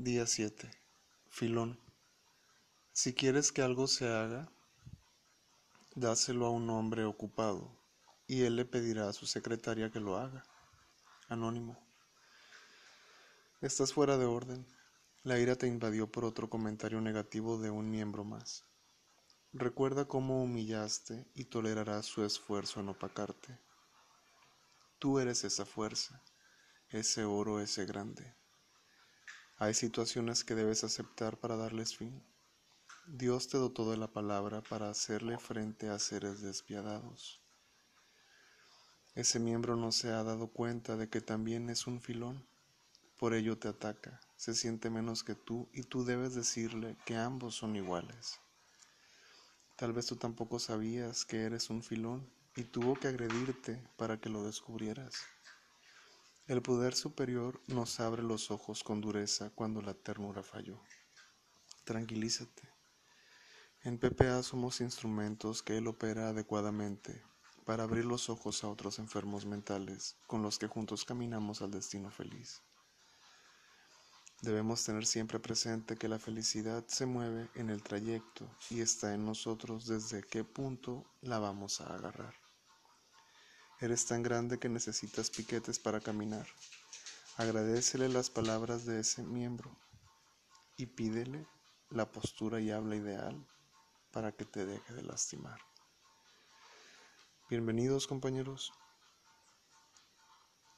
Día 7. Filón. Si quieres que algo se haga, dáselo a un hombre ocupado, y él le pedirá a su secretaria que lo haga. Anónimo. Estás fuera de orden. La ira te invadió por otro comentario negativo de un miembro más. Recuerda cómo humillaste y tolerarás su esfuerzo en opacarte. Tú eres esa fuerza, ese oro, ese grande. Hay situaciones que debes aceptar para darles fin. Dios te dotó de la palabra para hacerle frente a seres despiadados. Ese miembro no se ha dado cuenta de que también es un filón. Por ello te ataca, se siente menos que tú y tú debes decirle que ambos son iguales. Tal vez tú tampoco sabías que eres un filón y tuvo que agredirte para que lo descubrieras. El poder superior nos abre los ojos con dureza cuando la ternura falló. Tranquilízate. En PPA somos instrumentos que Él opera adecuadamente para abrir los ojos a otros enfermos mentales con los que juntos caminamos al destino feliz. Debemos tener siempre presente que la felicidad se mueve en el trayecto y está en nosotros desde qué punto la vamos a agarrar. Eres tan grande que necesitas piquetes para caminar. Agradecele las palabras de ese miembro y pídele la postura y habla ideal para que te deje de lastimar. Bienvenidos compañeros.